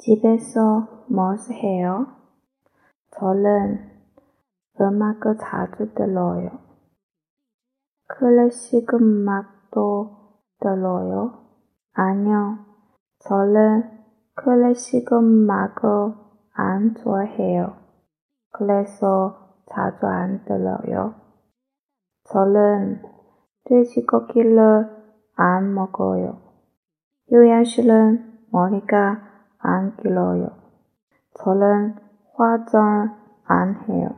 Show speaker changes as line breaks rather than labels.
집에서 뭐 해요? 저는 음악을 자주 들어요. 클래식 음악도 들어요. 아니요, 저는 클래식 음악을 안 좋아해요. 그래서 자주 안 들어요. 저는 돼지고기를 안 먹어요. 씨는 머리가 안 길어요. 저는 화장 안 해요.